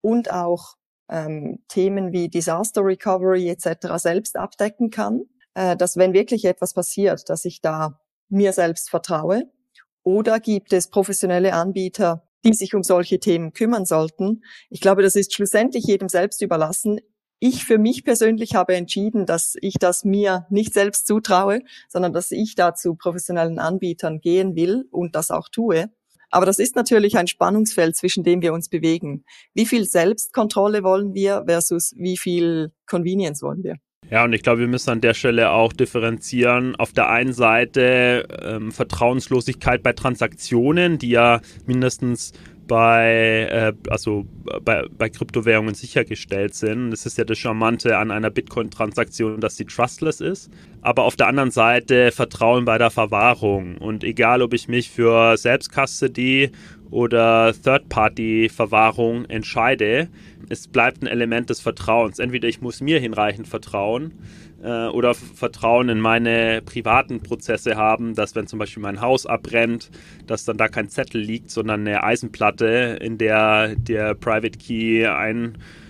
[SPEAKER 2] und auch ähm, Themen wie Disaster Recovery etc. selbst abdecken kann, äh, dass wenn wirklich etwas passiert, dass ich da mir selbst vertraue. Oder gibt es professionelle Anbieter, die sich um solche Themen kümmern sollten? Ich glaube, das ist schlussendlich jedem selbst überlassen. Ich für mich persönlich habe entschieden, dass ich das mir nicht selbst zutraue, sondern dass ich da zu professionellen Anbietern gehen will und das auch tue. Aber das ist natürlich ein Spannungsfeld, zwischen dem wir uns bewegen. Wie viel Selbstkontrolle wollen wir versus wie viel Convenience wollen wir?
[SPEAKER 1] Ja, und ich glaube, wir müssen an der Stelle auch differenzieren. Auf der einen Seite ähm, Vertrauenslosigkeit bei Transaktionen, die ja mindestens bei, äh, also bei, bei Kryptowährungen sichergestellt sind. Das ist ja das Charmante an einer Bitcoin-Transaktion, dass sie trustless ist. Aber auf der anderen Seite Vertrauen bei der Verwahrung. Und egal, ob ich mich für Selbstcustody oder Third-Party-Verwahrung entscheide, es bleibt ein Element des Vertrauens. Entweder ich muss mir hinreichend vertrauen äh, oder Vertrauen in meine privaten Prozesse haben, dass wenn zum Beispiel mein Haus abbrennt, dass dann da kein Zettel liegt, sondern eine Eisenplatte, in der der Private Key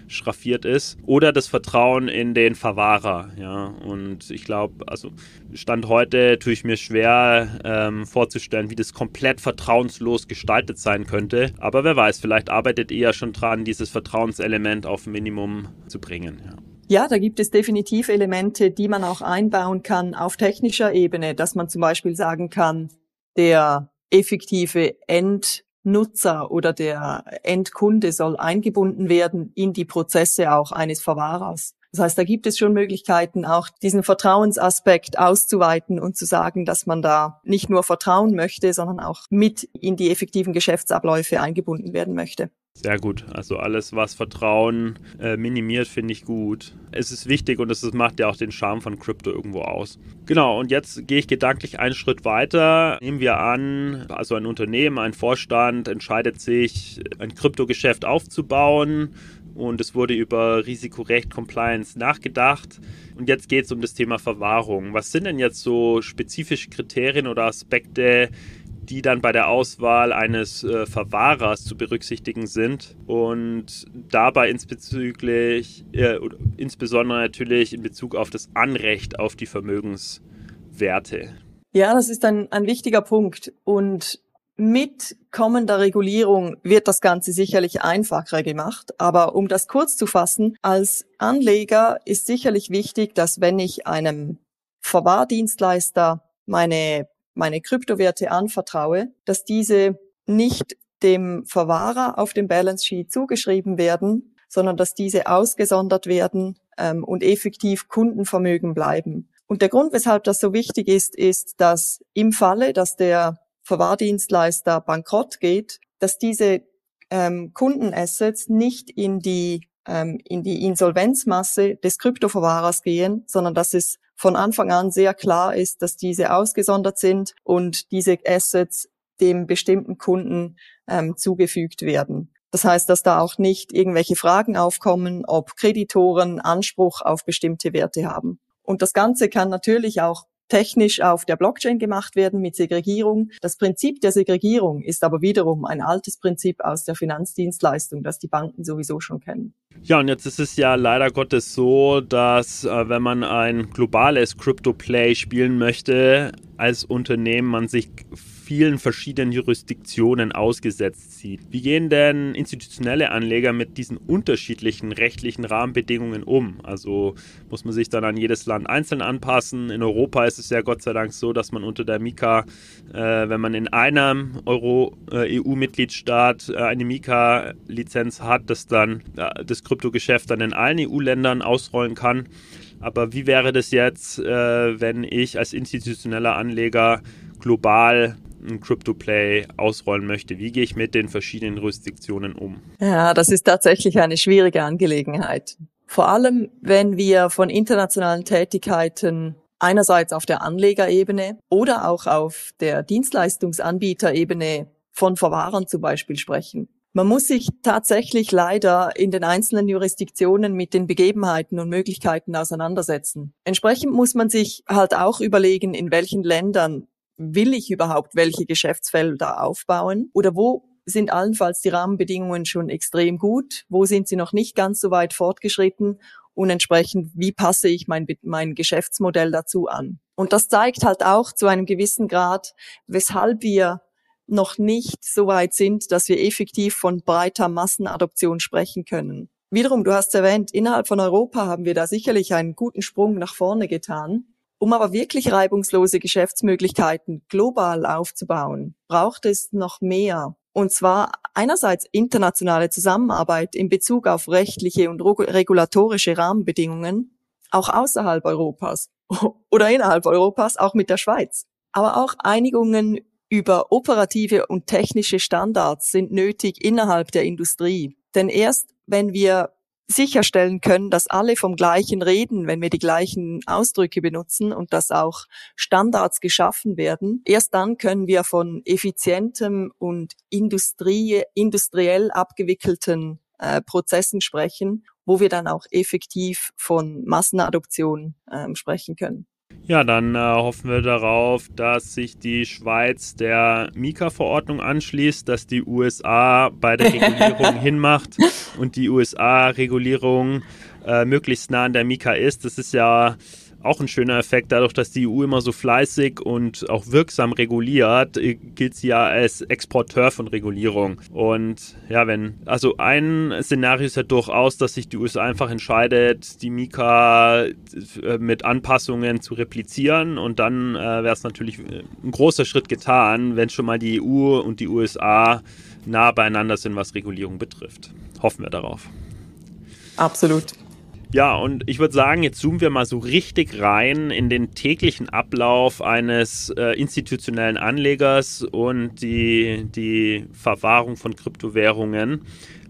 [SPEAKER 1] einschraffiert ist oder das Vertrauen in den Verwahrer. Ja, und ich glaube, also Stand heute tue ich mir schwer ähm, vorzustellen, wie das komplett vertrauenslos gestaltet sein könnte. Aber wer weiß, vielleicht arbeitet ihr ja schon dran, dieses Vertrauenselement auf Minimum zu bringen. Ja.
[SPEAKER 2] Ja, da gibt es definitiv Elemente, die man auch einbauen kann auf technischer Ebene, dass man zum Beispiel sagen kann, der effektive Endnutzer oder der Endkunde soll eingebunden werden in die Prozesse auch eines Verwahrers. Das heißt, da gibt es schon Möglichkeiten, auch diesen Vertrauensaspekt auszuweiten und zu sagen, dass man da nicht nur vertrauen möchte, sondern auch mit in die effektiven Geschäftsabläufe eingebunden werden möchte.
[SPEAKER 1] Sehr gut. Also alles, was Vertrauen äh, minimiert, finde ich gut. Es ist wichtig und es macht ja auch den Charme von Krypto irgendwo aus. Genau, und jetzt gehe ich gedanklich einen Schritt weiter. Nehmen wir an, also ein Unternehmen, ein Vorstand entscheidet sich, ein Kryptogeschäft aufzubauen und es wurde über Risikorecht Compliance nachgedacht. Und jetzt geht es um das Thema Verwahrung. Was sind denn jetzt so spezifische Kriterien oder Aspekte, die dann bei der Auswahl eines äh, Verwahrers zu berücksichtigen sind. Und dabei äh, insbesondere natürlich in Bezug auf das Anrecht auf die Vermögenswerte.
[SPEAKER 2] Ja, das ist ein, ein wichtiger Punkt. Und mit kommender Regulierung wird das Ganze sicherlich einfacher gemacht, aber um das kurz zu fassen, als Anleger ist sicherlich wichtig, dass wenn ich einem Verwahrdienstleister meine meine Kryptowerte anvertraue, dass diese nicht dem Verwahrer auf dem Balance Sheet zugeschrieben werden, sondern dass diese ausgesondert werden ähm, und effektiv Kundenvermögen bleiben. Und der Grund, weshalb das so wichtig ist, ist, dass im Falle, dass der Verwahrdienstleister bankrott geht, dass diese ähm, Kundenassets nicht in die ähm, in die Insolvenzmasse des Kryptoverwahrers gehen, sondern dass es von Anfang an sehr klar ist, dass diese ausgesondert sind und diese Assets dem bestimmten Kunden ähm, zugefügt werden. Das heißt, dass da auch nicht irgendwelche Fragen aufkommen, ob Kreditoren Anspruch auf bestimmte Werte haben. Und das Ganze kann natürlich auch technisch auf der Blockchain gemacht werden mit Segregierung. Das Prinzip der Segregierung ist aber wiederum ein altes Prinzip aus der Finanzdienstleistung, das die Banken sowieso schon kennen.
[SPEAKER 1] Ja, und jetzt ist es ja leider Gottes so, dass äh, wenn man ein globales Crypto-Play spielen möchte, als Unternehmen man sich vielen verschiedenen Jurisdiktionen ausgesetzt sieht. Wie gehen denn institutionelle Anleger mit diesen unterschiedlichen rechtlichen Rahmenbedingungen um? Also muss man sich dann an jedes Land einzeln anpassen. In Europa ist es ja Gott sei Dank so, dass man unter der Mika, äh, wenn man in einem äh, EU-Mitgliedstaat äh, eine Mika-Lizenz hat, dass dann äh, das Kryptogeschäft dann in allen EU-Ländern ausrollen kann. Aber wie wäre das jetzt, äh, wenn ich als institutioneller Anleger global Crypto-Play ausrollen möchte? Wie gehe ich mit den verschiedenen Jurisdiktionen um?
[SPEAKER 2] Ja, das ist tatsächlich eine schwierige Angelegenheit. Vor allem, wenn wir von internationalen Tätigkeiten einerseits auf der Anlegerebene oder auch auf der Dienstleistungsanbieterebene von Verwahrern zum Beispiel sprechen. Man muss sich tatsächlich leider in den einzelnen Jurisdiktionen mit den Begebenheiten und Möglichkeiten auseinandersetzen. Entsprechend muss man sich halt auch überlegen, in welchen Ländern will ich überhaupt welche Geschäftsfelder aufbauen oder wo sind allenfalls die Rahmenbedingungen schon extrem gut, wo sind sie noch nicht ganz so weit fortgeschritten und entsprechend, wie passe ich mein, mein Geschäftsmodell dazu an. Und das zeigt halt auch zu einem gewissen Grad, weshalb wir noch nicht so weit sind, dass wir effektiv von breiter Massenadoption sprechen können. Wiederum, du hast erwähnt, innerhalb von Europa haben wir da sicherlich einen guten Sprung nach vorne getan. Um aber wirklich reibungslose Geschäftsmöglichkeiten global aufzubauen, braucht es noch mehr. Und zwar einerseits internationale Zusammenarbeit in Bezug auf rechtliche und regulatorische Rahmenbedingungen, auch außerhalb Europas oder innerhalb Europas, auch mit der Schweiz. Aber auch Einigungen über operative und technische Standards sind nötig innerhalb der Industrie. Denn erst wenn wir sicherstellen können, dass alle vom gleichen reden, wenn wir die gleichen Ausdrücke benutzen und dass auch Standards geschaffen werden. Erst dann können wir von effizientem und Industrie, industriell abgewickelten äh, Prozessen sprechen, wo wir dann auch effektiv von Massenadoption äh, sprechen können.
[SPEAKER 1] Ja, dann äh, hoffen wir darauf, dass sich die Schweiz der Mika-Verordnung anschließt, dass die USA bei der Regulierung hinmacht und die USA-Regulierung äh, möglichst nah an der Mika ist. Das ist ja auch ein schöner Effekt. Dadurch, dass die EU immer so fleißig und auch wirksam reguliert, äh, gilt sie ja als Exporteur von Regulierung. Und ja, wenn, also ein Szenario ist ja durchaus, dass sich die USA einfach entscheidet, die Mika äh, mit Anpassungen zu replizieren. Und dann äh, wäre es natürlich äh, ein großer Schritt getan, wenn schon mal die EU und die USA nah beieinander sind, was Regulierung betrifft. Hoffen wir darauf.
[SPEAKER 2] Absolut.
[SPEAKER 1] Ja, und ich würde sagen, jetzt zoomen wir mal so richtig rein in den täglichen Ablauf eines äh, institutionellen Anlegers und die, die Verwahrung von Kryptowährungen.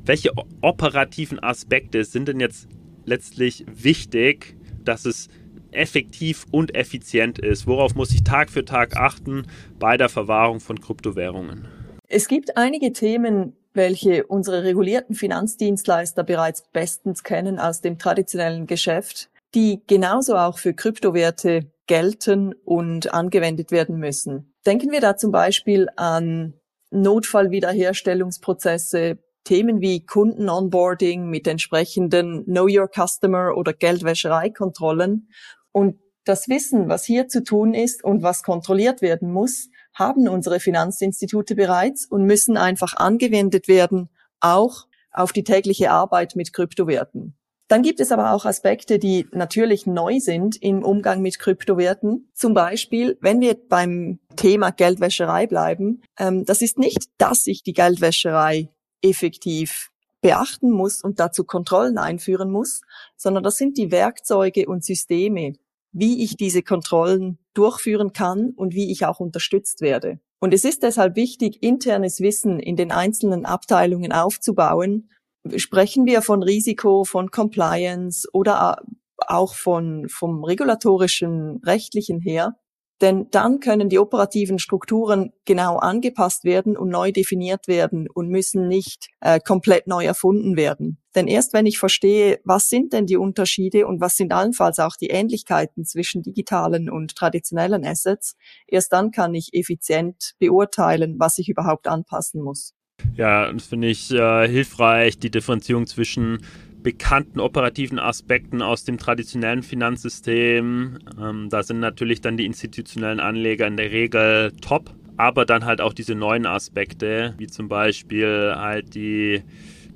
[SPEAKER 1] Welche operativen Aspekte sind denn jetzt letztlich wichtig, dass es effektiv und effizient ist? Worauf muss ich Tag für Tag achten bei der Verwahrung von Kryptowährungen?
[SPEAKER 2] Es gibt einige Themen, welche unsere regulierten Finanzdienstleister bereits bestens kennen aus dem traditionellen Geschäft, die genauso auch für Kryptowerte gelten und angewendet werden müssen. Denken wir da zum Beispiel an Notfallwiederherstellungsprozesse, Themen wie Kunden-Onboarding mit entsprechenden Know Your Customer oder Geldwäschereikontrollen. Und das Wissen, was hier zu tun ist und was kontrolliert werden muss, haben unsere Finanzinstitute bereits und müssen einfach angewendet werden, auch auf die tägliche Arbeit mit Kryptowerten. Dann gibt es aber auch Aspekte, die natürlich neu sind im Umgang mit Kryptowerten. Zum Beispiel, wenn wir beim Thema Geldwäscherei bleiben, ähm, das ist nicht, dass ich die Geldwäscherei effektiv beachten muss und dazu Kontrollen einführen muss, sondern das sind die Werkzeuge und Systeme, wie ich diese Kontrollen durchführen kann und wie ich auch unterstützt werde. Und es ist deshalb wichtig, internes Wissen in den einzelnen Abteilungen aufzubauen. Sprechen wir von Risiko, von Compliance oder auch von, vom regulatorischen, rechtlichen her. Denn dann können die operativen Strukturen genau angepasst werden und neu definiert werden und müssen nicht äh, komplett neu erfunden werden. Denn erst wenn ich verstehe, was sind denn die Unterschiede und was sind allenfalls auch die Ähnlichkeiten zwischen digitalen und traditionellen Assets, erst dann kann ich effizient beurteilen, was ich überhaupt anpassen muss.
[SPEAKER 1] Ja, das finde ich äh, hilfreich, die Differenzierung zwischen bekannten operativen Aspekten aus dem traditionellen Finanzsystem. Ähm, da sind natürlich dann die institutionellen Anleger in der Regel top, aber dann halt auch diese neuen Aspekte, wie zum Beispiel halt die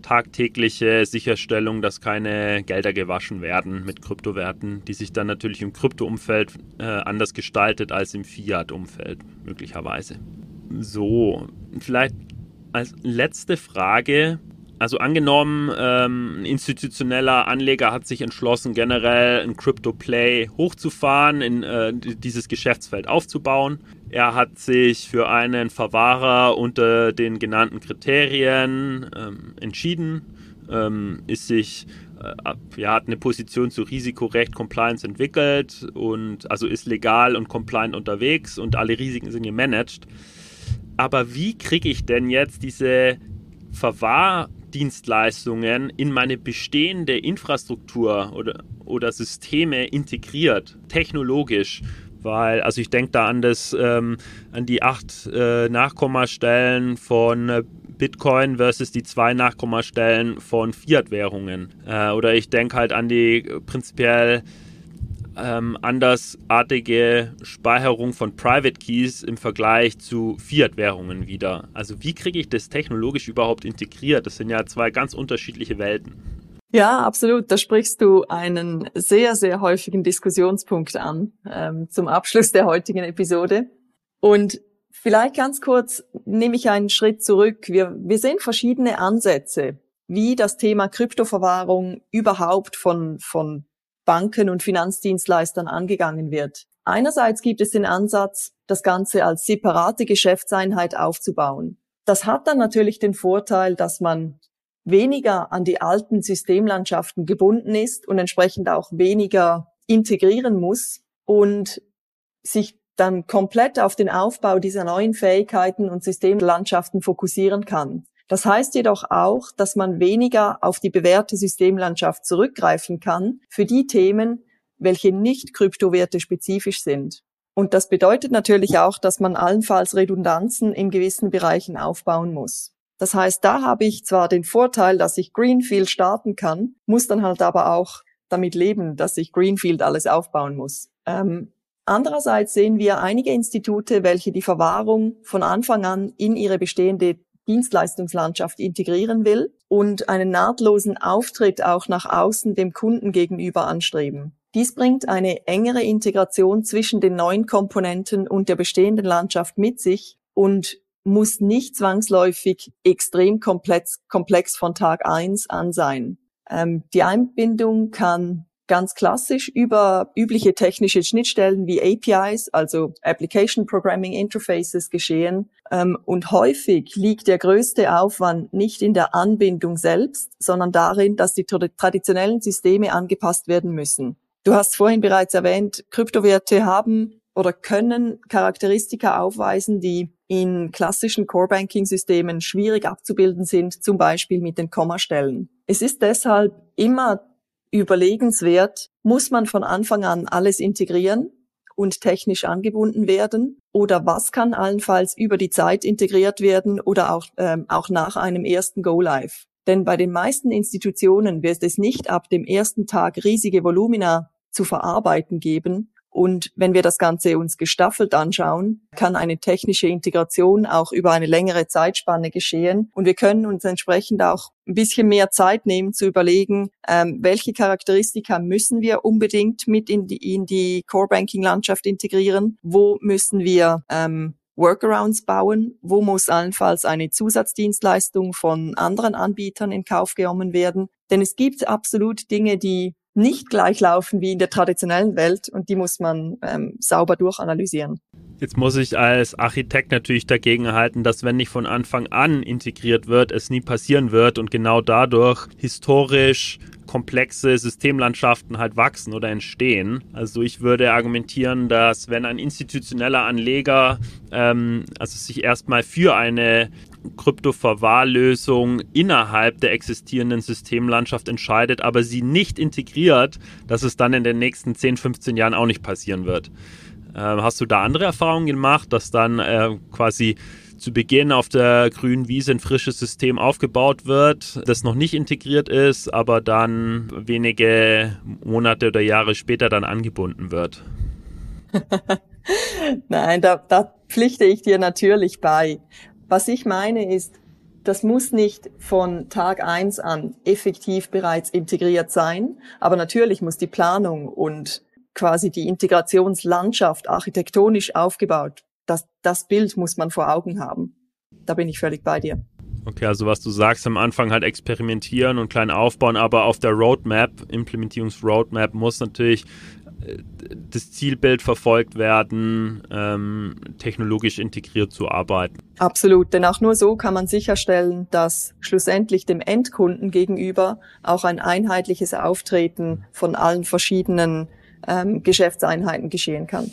[SPEAKER 1] tagtägliche Sicherstellung, dass keine Gelder gewaschen werden mit Kryptowerten, die sich dann natürlich im Krypto-Umfeld äh, anders gestaltet als im Fiat-Umfeld möglicherweise. So, vielleicht als letzte Frage. Also angenommen, ähm, ein institutioneller Anleger hat sich entschlossen, generell ein Crypto Play hochzufahren, in äh, dieses Geschäftsfeld aufzubauen. Er hat sich für einen Verwahrer unter den genannten Kriterien ähm, entschieden, ähm, ist sich äh, ja, hat eine Position zu Risikorecht, Compliance entwickelt und also ist legal und compliant unterwegs und alle Risiken sind gemanagt aber wie kriege ich denn jetzt diese Verwahrdienstleistungen in meine bestehende Infrastruktur oder, oder Systeme integriert, technologisch? Weil, also ich denke da an das, ähm, an die acht äh, Nachkommastellen von äh, Bitcoin versus die zwei Nachkommastellen von Fiat-Währungen. Äh, oder ich denke halt an die prinzipiell ähm, andersartige Speicherung von Private Keys im Vergleich zu Fiat-Währungen wieder. Also wie kriege ich das technologisch überhaupt integriert? Das sind ja zwei ganz unterschiedliche Welten.
[SPEAKER 2] Ja, absolut. Da sprichst du einen sehr, sehr häufigen Diskussionspunkt an ähm, zum Abschluss der heutigen Episode. Und vielleicht ganz kurz nehme ich einen Schritt zurück. Wir, wir sehen verschiedene Ansätze, wie das Thema Kryptoverwahrung überhaupt von, von Banken und Finanzdienstleistern angegangen wird. Einerseits gibt es den Ansatz, das Ganze als separate Geschäftseinheit aufzubauen. Das hat dann natürlich den Vorteil, dass man weniger an die alten Systemlandschaften gebunden ist und entsprechend auch weniger integrieren muss und sich dann komplett auf den Aufbau dieser neuen Fähigkeiten und Systemlandschaften fokussieren kann. Das heißt jedoch auch, dass man weniger auf die bewährte Systemlandschaft zurückgreifen kann für die Themen, welche nicht Kryptowerte spezifisch sind. Und das bedeutet natürlich auch, dass man allenfalls Redundanzen in gewissen Bereichen aufbauen muss. Das heißt, da habe ich zwar den Vorteil, dass ich Greenfield starten kann, muss dann halt aber auch damit leben, dass ich Greenfield alles aufbauen muss. Ähm, andererseits sehen wir einige Institute, welche die Verwahrung von Anfang an in ihre bestehende Dienstleistungslandschaft integrieren will und einen nahtlosen Auftritt auch nach außen dem Kunden gegenüber anstreben. Dies bringt eine engere Integration zwischen den neuen Komponenten und der bestehenden Landschaft mit sich und muss nicht zwangsläufig extrem komplex, komplex von Tag eins an sein. Ähm, die Einbindung kann ganz klassisch über übliche technische Schnittstellen wie APIs, also Application Programming Interfaces, geschehen. Ähm, und häufig liegt der größte Aufwand nicht in der Anbindung selbst, sondern darin, dass die traditionellen Systeme angepasst werden müssen. Du hast vorhin bereits erwähnt, Kryptowerte haben oder können Charakteristika aufweisen, die in klassischen Core-Banking-Systemen schwierig abzubilden sind, zum Beispiel mit den Kommastellen. Es ist deshalb immer überlegenswert, muss man von Anfang an alles integrieren und technisch angebunden werden? Oder was kann allenfalls über die Zeit integriert werden oder auch, ähm, auch nach einem ersten Go-Live? Denn bei den meisten Institutionen wird es nicht ab dem ersten Tag riesige Volumina zu verarbeiten geben, und wenn wir das Ganze uns gestaffelt anschauen, kann eine technische Integration auch über eine längere Zeitspanne geschehen. Und wir können uns entsprechend auch ein bisschen mehr Zeit nehmen zu überlegen, ähm, welche Charakteristika müssen wir unbedingt mit in die, in die Core Banking Landschaft integrieren? Wo müssen wir ähm, Workarounds bauen? Wo muss allenfalls eine Zusatzdienstleistung von anderen Anbietern in Kauf genommen werden? Denn es gibt absolut Dinge, die nicht gleich laufen wie in der traditionellen Welt und die muss man ähm, sauber durchanalysieren.
[SPEAKER 1] Jetzt muss ich als Architekt natürlich dagegen halten, dass wenn nicht von Anfang an integriert wird, es nie passieren wird und genau dadurch historisch komplexe Systemlandschaften halt wachsen oder entstehen. Also ich würde argumentieren, dass wenn ein institutioneller Anleger ähm, also sich erstmal für eine Kryptoverwahrlösung innerhalb der existierenden Systemlandschaft entscheidet, aber sie nicht integriert, dass es dann in den nächsten 10, 15 Jahren auch nicht passieren wird. Ähm, hast du da andere Erfahrungen gemacht, dass dann äh, quasi zu Beginn auf der grünen Wiese ein frisches System aufgebaut wird, das noch nicht integriert ist, aber dann wenige Monate oder Jahre später dann angebunden wird?
[SPEAKER 2] Nein, da, da pflichte ich dir natürlich bei. Was ich meine ist, das muss nicht von Tag eins an effektiv bereits integriert sein, aber natürlich muss die Planung und quasi die Integrationslandschaft architektonisch aufgebaut. Das, das Bild muss man vor Augen haben. Da bin ich völlig bei dir.
[SPEAKER 1] Okay, also was du sagst, am Anfang halt experimentieren und klein aufbauen, aber auf der Roadmap, Implementierungsroadmap muss natürlich äh, das Zielbild verfolgt werden, ähm, technologisch integriert zu arbeiten.
[SPEAKER 2] Absolut, denn auch nur so kann man sicherstellen, dass schlussendlich dem Endkunden gegenüber auch ein einheitliches Auftreten von allen verschiedenen ähm, Geschäftseinheiten geschehen kann.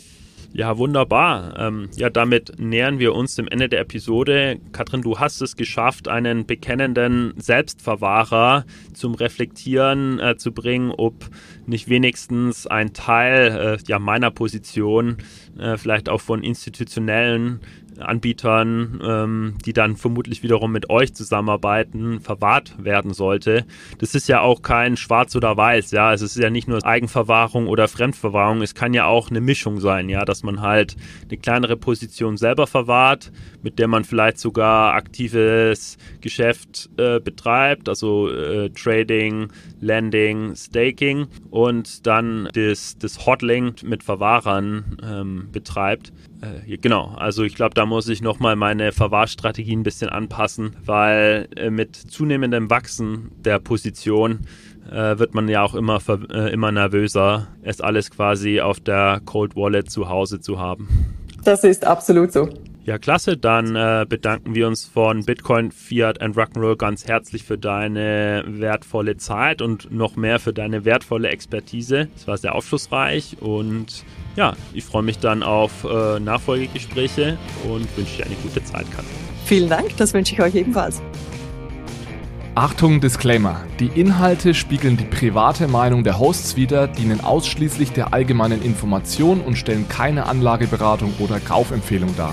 [SPEAKER 1] Ja, wunderbar. Ähm, ja, damit nähern wir uns dem Ende der Episode. Katrin, du hast es geschafft, einen bekennenden Selbstverwahrer zum Reflektieren äh, zu bringen, ob nicht wenigstens ein Teil äh, ja, meiner Position äh, vielleicht auch von institutionellen Anbietern, ähm, die dann vermutlich wiederum mit euch zusammenarbeiten, verwahrt werden sollte. Das ist ja auch kein Schwarz oder Weiß, ja. Es ist ja nicht nur Eigenverwahrung oder Fremdverwahrung, es kann ja auch eine Mischung sein, ja, dass man halt eine kleinere Position selber verwahrt, mit der man vielleicht sogar aktives Geschäft äh, betreibt, also äh, Trading, Lending, Staking und dann das, das Hotling mit Verwahrern ähm, betreibt. Äh, genau, also ich glaube, da muss ich nochmal meine Verwahrstrategie ein bisschen anpassen, weil äh, mit zunehmendem Wachsen der Position äh, wird man ja auch immer, äh, immer nervöser, es alles quasi auf der Cold Wallet zu Hause zu haben.
[SPEAKER 2] Das ist absolut so.
[SPEAKER 1] Ja, klasse. Dann äh, bedanken wir uns von Bitcoin, Fiat and Rock'n'Roll ganz herzlich für deine wertvolle Zeit und noch mehr für deine wertvolle Expertise. Es war sehr aufschlussreich und ja, ich freue mich dann auf äh, Nachfolgegespräche und wünsche dir eine gute Zeit, Katrin.
[SPEAKER 2] Vielen Dank, das wünsche ich euch ebenfalls.
[SPEAKER 3] Achtung, Disclaimer. Die Inhalte spiegeln die private Meinung der Hosts wider, dienen ausschließlich der allgemeinen Information und stellen keine Anlageberatung oder Kaufempfehlung dar.